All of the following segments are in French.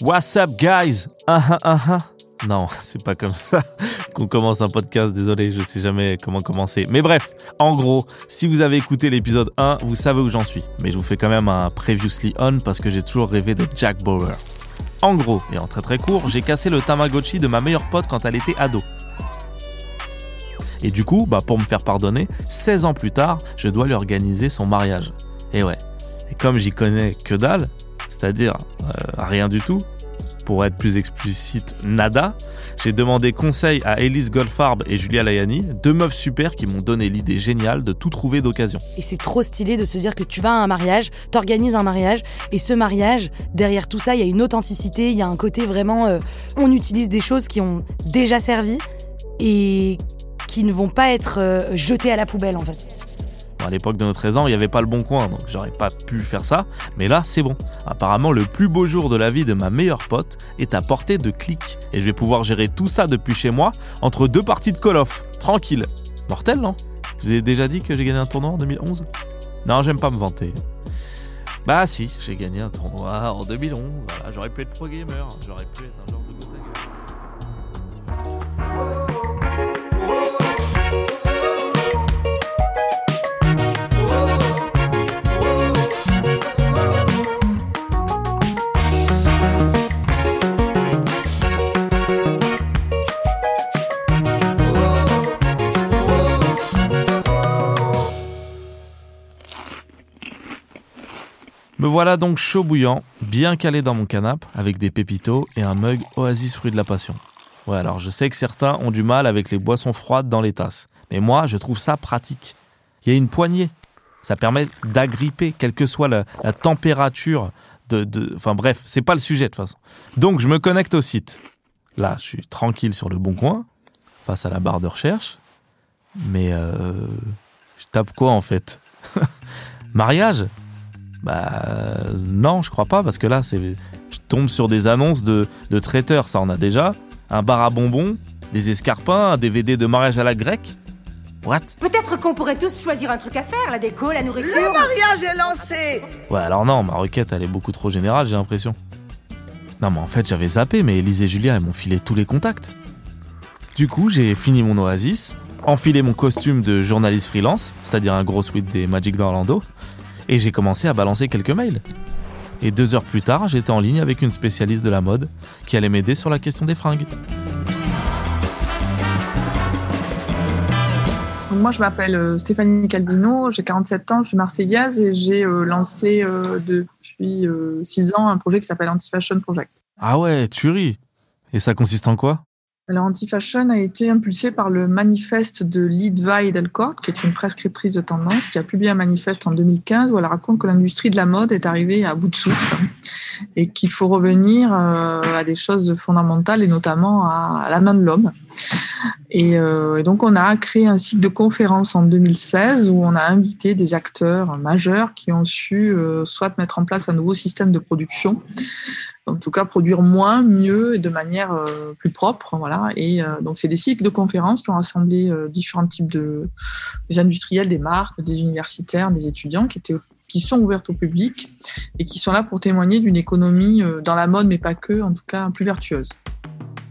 What's up, guys? Uh -huh, uh -huh. Non, c'est pas comme ça qu'on commence un podcast, désolé, je sais jamais comment commencer. Mais bref, en gros, si vous avez écouté l'épisode 1, vous savez où j'en suis. Mais je vous fais quand même un previously on parce que j'ai toujours rêvé de Jack Bauer. En gros, et en très très court, j'ai cassé le Tamagotchi de ma meilleure pote quand elle était ado. Et du coup, bah pour me faire pardonner, 16 ans plus tard, je dois lui organiser son mariage. Et ouais. Et comme j'y connais que dalle, c'est-à-dire euh, rien du tout, pour être plus explicite, nada, j'ai demandé conseil à Elise Goldfarb et Julia Layani, deux meufs super qui m'ont donné l'idée géniale de tout trouver d'occasion. Et c'est trop stylé de se dire que tu vas à un mariage, t'organises un mariage, et ce mariage, derrière tout ça, il y a une authenticité, il y a un côté vraiment. euh, on utilise des choses qui ont déjà servi et qui ne vont pas être euh, jetées à la poubelle en fait. À l'époque de nos 13 ans, il n'y avait pas le bon coin, donc j'aurais pas pu faire ça. Mais là, c'est bon. Apparemment, le plus beau jour de la vie de ma meilleure pote est à portée de clic. Et je vais pouvoir gérer tout ça depuis chez moi, entre deux parties de Call of. Tranquille. Mortel, non? Je vous ai déjà dit que j'ai gagné un tournoi en 2011 Non, j'aime pas me vanter. Bah si, j'ai gagné un tournoi en 2011. Voilà, j'aurais pu être pro gamer. J'aurais pu être un genre voilà donc chaud bouillant, bien calé dans mon canapé, avec des pépitos et un mug Oasis fruit de la passion. Ouais, alors je sais que certains ont du mal avec les boissons froides dans les tasses, mais moi je trouve ça pratique. Il y a une poignée, ça permet d'agripper, quelle que soit la, température de, de- Enfin bref, c'est pas le sujet de toute façon. Donc je me connecte au site. Là, je suis tranquille sur le bon coin, face à la barre de recherche, mais euh, je tape quoi en fait? Mariage? Bah non, je crois pas, parce que là, c'est, je tombe sur des annonces de, de traiteurs, ça on a déjà. Un bar à bonbons, des escarpins, un DVD de mariage à la grecque. What? Peut-être qu'on pourrait tous choisir un truc à faire, la déco, la nourriture. Le mariage est lancé Ouais, alors non, ma requête, elle est beaucoup trop générale, j'ai l'impression. Non, mais en fait, j'avais zappé, mais Elise et Julia, elles m'ont filé tous les contacts. Du coup, j'ai fini mon Oasis, enfilé mon costume de journaliste freelance, c'est-à-dire un gros suite des Magic d'Orlando, et j'ai commencé à balancer quelques mails. Et deux heures plus tard, j'étais en ligne avec une spécialiste de la mode qui allait m'aider sur la question des fringues. Moi, je m'appelle euh, Stéphanie Calvino, j'ai 47 ans, je suis marseillaise et j'ai euh, lancé euh, depuis 6 ans un projet qui s'appelle Anti-Fashion Project. Ah ouais, tuerie Et ça consiste en quoi? Alors, Anti-Fashion a été impulsé par le manifeste de Lidva Delcourt, qui est une prescriptrice de tendance, qui a publié un manifeste en 2015 où elle raconte que l'industrie de la mode est arrivée à bout de souffle et qu'il faut revenir euh, à des choses fondamentales et notamment à, à la main de l'homme. Et, euh, et donc, on a créé un cycle de conférences en 2016 où on a invité des acteurs majeurs qui ont su euh, soit mettre en place un nouveau système de production, en tout cas produire moins, mieux et de manière euh, plus propre. Voilà. Et euh, donc, c'est des cycles de conférences qui ont rassemblé euh, différents types de des industriels, des marques, des universitaires, des étudiants qui étaient qui sont ouvertes au public et qui sont là pour témoigner d'une économie dans la mode, mais pas que, en tout cas plus vertueuse.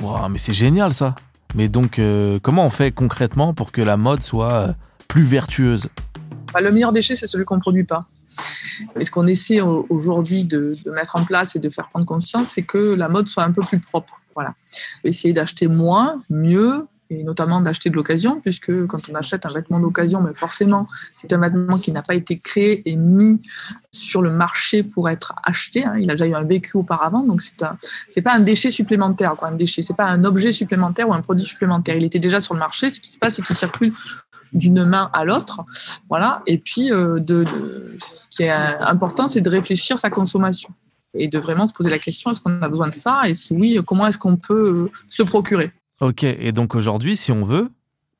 Wow, mais c'est génial ça Mais donc, comment on fait concrètement pour que la mode soit plus vertueuse? Bah, le meilleur déchet, c'est celui qu'on ne produit pas. Et ce qu'on essaie au- aujourd'hui de, mettre en place et de faire prendre conscience, c'est que la mode soit un peu plus propre. Voilà. Essayer d'acheter moins, mieux, et notamment d'acheter de l'occasion, puisque quand on achète un vêtement d'occasion, mais forcément, c'est un vêtement qui n'a pas été créé et mis sur le marché pour être acheté. hein. Il a déjà eu un vécu auparavant, donc c'est un, c'est pas un déchet supplémentaire, quoi, un déchet. C'est pas un objet supplémentaire ou un produit supplémentaire. Il était déjà sur le marché. Ce qui se passe, c'est qu'il circule d'une main à l'autre. Voilà. Et puis, euh, de, de- ce qui est important, c'est de réfléchir sa consommation et de vraiment se poser la question est-ce qu'on a besoin de ça Et si oui, comment est-ce qu'on peut euh, se le procurer? Ok, et donc aujourd'hui, si on veut,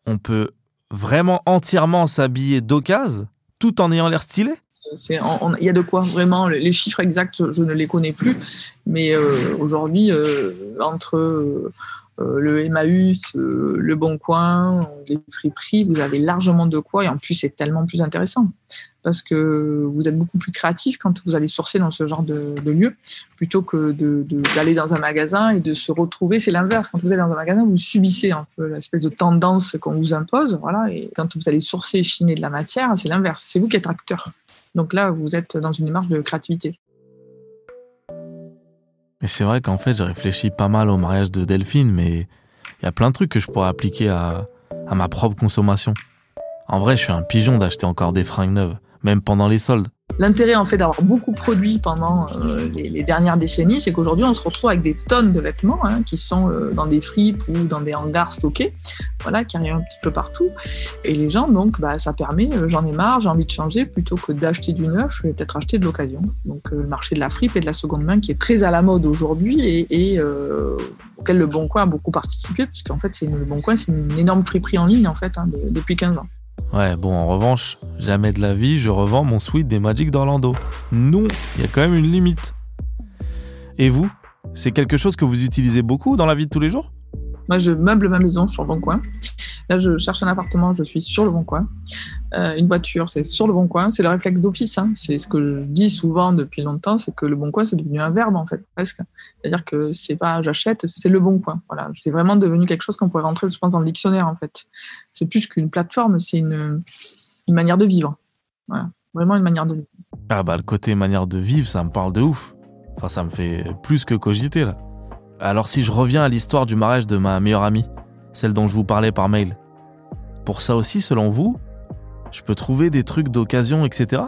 on peut vraiment entièrement s'habiller d'occasion tout en ayant l'air stylé? Il y a de quoi vraiment. Les chiffres exacts, je ne les connais plus. Mais euh, aujourd'hui, euh, entre, euh, le Emmaüs, le Bon Coin, les friperies, vous avez largement de quoi et en plus c'est tellement plus intéressant parce que vous êtes beaucoup plus créatif quand vous allez sourcer dans ce genre de, lieu plutôt que d'aller de, dans un magasin et de se retrouver. C'est l'inverse. Quand vous allez dans un magasin, vous subissez un peu l'espèce de tendance qu'on vous impose. Voilà. Et quand vous allez sourcer et chiner de la matière, c'est l'inverse. C'est vous qui êtes acteur. Donc là, vous êtes dans une démarche de créativité. Et c'est vrai qu'en fait, j'ai réfléchi pas mal au mariage de Delphine, mais il y a plein de trucs que je pourrais appliquer à, ma propre consommation. En vrai, je suis un pigeon d'acheter encore des fringues neuves même pendant les soldes. L'intérêt en fait d'avoir beaucoup produit pendant euh, les, dernières décennies, c'est qu'aujourd'hui on se retrouve avec des tonnes de vêtements hein, qui sont euh, dans des fripes ou dans des hangars stockés, voilà, qui arrivent un petit peu partout. Et les gens donc, bah, ça permet, euh, j'en ai marre, j'ai envie de changer, plutôt que d'acheter du neuf, je vais peut-être acheter de l'occasion. Donc le marché de la fripe et de la seconde main qui est très à la mode aujourd'hui et, auquel le Bon Coin a beaucoup participé, puisqu'en fait c'est le Bon Coin, c'est une énorme friperie en ligne en fait hein, depuis 15 ans. Ouais, bon, en revanche, jamais de la vie, je revends mon suite des Magic d'Orlando. Non, il y a quand même une limite. Et vous C'est quelque chose que vous utilisez beaucoup dans la vie de tous les jours? Moi, je meuble ma maison sur bon coin. Là, je cherche un appartement, je suis sur le bon coin. Euh, une voiture, c'est sur le bon coin. C'est le réflexe d'office. Hein. C'est ce que je dis souvent depuis longtemps, c'est que le bon coin, c'est devenu un verbe en fait, presque. C'est-à-dire que c'est pas j'achète, c'est le bon coin. Voilà, c'est vraiment devenu quelque chose qu'on pourrait rentrer, je pense, dans le dictionnaire en fait. C'est plus qu'une plateforme, c'est une, une manière de vivre. Voilà, vraiment une manière de vivre. Ah bah le côté manière de vivre, ça me parle de ouf. Enfin, ça me fait plus que cogiter là. Alors si je reviens à l'histoire du mariage de ma meilleure amie, celle dont je vous parlais par mail. Pour ça aussi, selon vous, je peux trouver des trucs d'occasion, etc.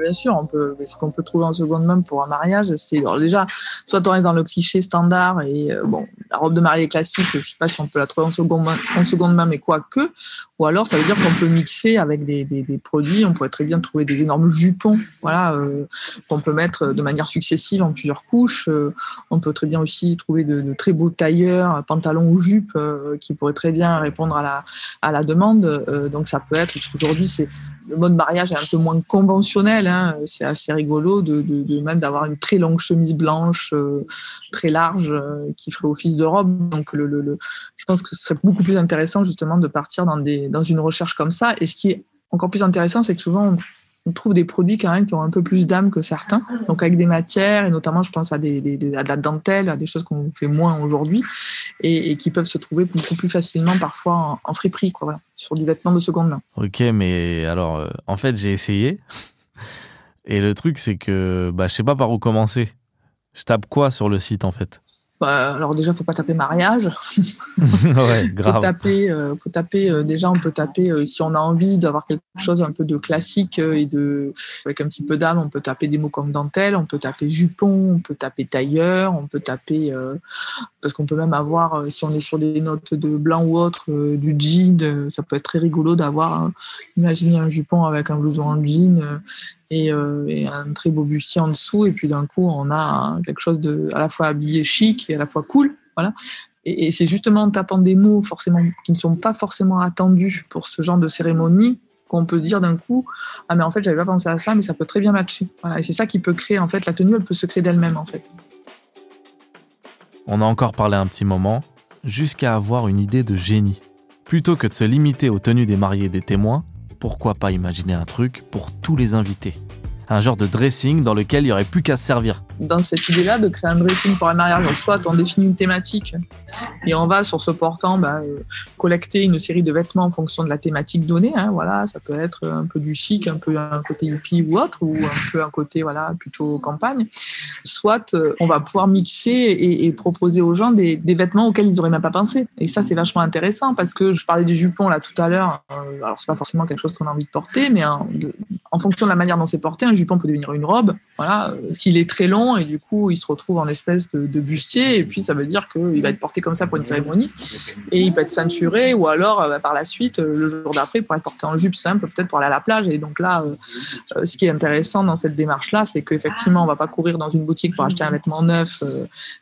Bien sûr, on peut, ce qu'on peut trouver en seconde main pour un mariage, c'est déjà, soit on reste dans le cliché standard et euh, bon, la robe de mariée classique, je sais pas si on peut la trouver en seconde main, mais quoique, ou alors, ça veut dire qu'on peut mixer avec des, produits. On pourrait très bien trouver des énormes jupons, voilà, euh, qu'on peut mettre de manière successive en plusieurs couches. Euh, on peut très bien aussi trouver de, très beaux tailleurs, pantalons ou jupes, qui pourraient très bien répondre à la, demande. Donc, ça peut être, parce qu'aujourd'hui, le mode mariage est un peu moins conventionnel. Hein, c'est assez rigolo de, même d'avoir une très longue chemise blanche, très large, qui ferait office de robe. Donc, je pense que ce serait beaucoup plus intéressant justement de partir dans une recherche comme ça. Et ce qui est encore plus intéressant, c'est que souvent, on, trouve des produits quand même qui ont un peu plus d'âme que certains. Donc, avec des matières, et notamment, je pense à, de la dentelle, à des choses qu'on fait moins aujourd'hui, et, qui peuvent se trouver beaucoup plus facilement parfois en, friperie, quoi, sur du vêtement de seconde main. Ok, mais alors, euh, en fait, j'ai essayé. Et le truc, c'est que bah, je sais pas par où commencer. Je tape quoi sur le site, en fait? Bah, alors déjà, faut pas taper mariage. ouais, grave. faut taper, euh, faut taper euh, déjà, on peut taper euh, si on a envie d'avoir quelque chose un peu de classique et de avec un petit peu d'âme, on peut taper des mots comme dentelle, on peut taper jupon, on peut taper tailleur, on peut taper parce qu'on peut même avoir si on est sur des notes de blanc ou autre du jean, ça peut être très rigolo d'avoir imaginez un jupon avec un blouson en jean euh, et, un très beau bustier en dessous. Et puis d'un coup, on a quelque chose de à la fois habillé chic et à la fois cool. Voilà. Et, c'est justement en tapant des mots forcément qui ne sont pas forcément attendus pour ce genre de cérémonie qu'on peut dire d'un coup ah mais en fait j'avais pas pensé à ça mais ça peut très bien matcher voilà et c'est ça qui peut créer en fait la tenue elle peut se créer d'elle-même en fait on a encore parlé un petit moment jusqu'à avoir une idée de génie plutôt que de se limiter aux tenues des mariés et des témoins pourquoi pas imaginer un truc pour tous les invités un genre de dressing dans lequel il n'y aurait plus qu'à se servir. Dans cette idée-là, de créer un dressing pour un mariage, soit on définit une thématique et on va sur ce portant bah, euh, collecter une série de vêtements en fonction de la thématique donnée. Hein, voilà, ça peut être un peu du chic, un peu un côté hippie ou autre, ou un peu un côté voilà plutôt campagne. Soit euh, on va pouvoir mixer et, proposer aux gens des, vêtements auxquels ils n'auraient même pas pensé. Et ça, c'est vachement intéressant parce que je parlais des jupons là tout à l'heure. Euh, alors c'est pas forcément quelque chose qu'on a envie de porter, mais en, en fonction de la manière dont c'est porté, un jupon peut devenir une robe. Voilà, euh, s'il est très long et du coup il se retrouve en espèce de, bustier et puis ça veut dire qu'il va être porté comme ça pour une cérémonie et il peut être ceinturé ou alors euh, par la suite euh, le jour d'après pour être porté en jupe simple peut-être pour aller à la plage et donc là ce qui est intéressant dans cette démarche là c'est qu'effectivement on va pas courir dans une boutique pour acheter un vêtement neuf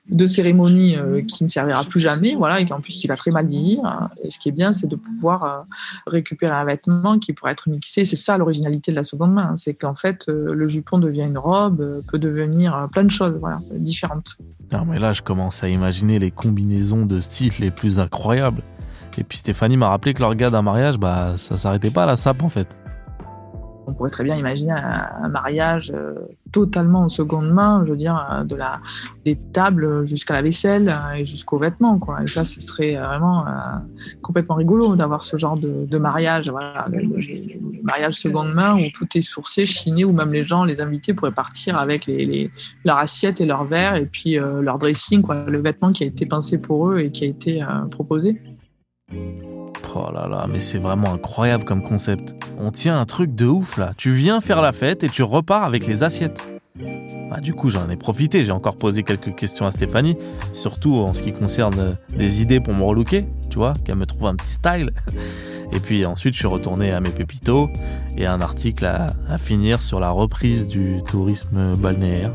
de cérémonie qui ne servira plus jamais voilà et qu'en plus qui va très mal vieillir et ce qui est bien c'est de pouvoir récupérer un vêtement qui pourrait être mixé c'est ça l'originalité de la seconde main hein. c'est qu'en fait le jupon devient une robe euh, peut devenir euh, plein de choses, voilà, différentes. Non, mais là, je commence à imaginer les combinaisons de style les plus incroyables. Et puis Stéphanie m'a rappelé que leur gars d'un mariage, bah, ça s'arrêtait pas à la sape en fait. On pourrait très bien imaginer un, mariage euh, totalement en seconde main, je veux dire, euh, de la, des tables jusqu'à la vaisselle euh, et jusqu'aux vêtements. Quoi. Et ça, ce serait vraiment complètement rigolo d'avoir ce genre de, mariage, voilà, le, mariage seconde main où tout est sourcé, chiné, où même les gens, les invités pourraient partir avec les, leur assiette et leur verre et puis leur dressing, quoi, le vêtement qui a été pensé pour eux et qui a été proposé. Oh là là, mais c'est vraiment incroyable comme concept. On tient un truc de ouf là. Tu viens faire la fête et tu repars avec les assiettes. Bah, du coup, j'en ai profité. J'ai encore posé quelques questions à Stéphanie, surtout en ce qui concerne des idées pour me relooker, tu vois, qu'elle me trouve un petit style. Et puis ensuite, je suis retourné à mes pépitos et un article à, finir sur la reprise du tourisme balnéaire.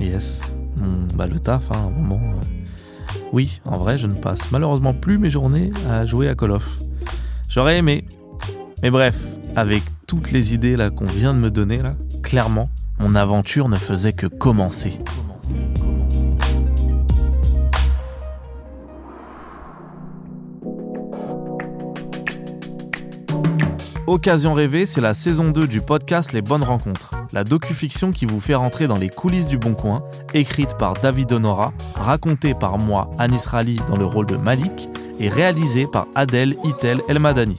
Yes, bah, le taf, hein, à un moment. Euh, oui, en vrai, je ne passe malheureusement plus mes journées à jouer à Call of. J'aurais aimé. Mais bref, avec toutes les idées qu'on vient de me donner là, clairement, mon aventure ne faisait que commencer. Occasion rêvée, c'est la saison 2 du podcast Les Bonnes Rencontres, la docu-fiction qui vous fait rentrer dans les coulisses du Bon Coin, écrite par David Honora, racontée par moi, Anis Rali, dans le rôle de Malik, et réalisée par Adèle Itel Elmadani.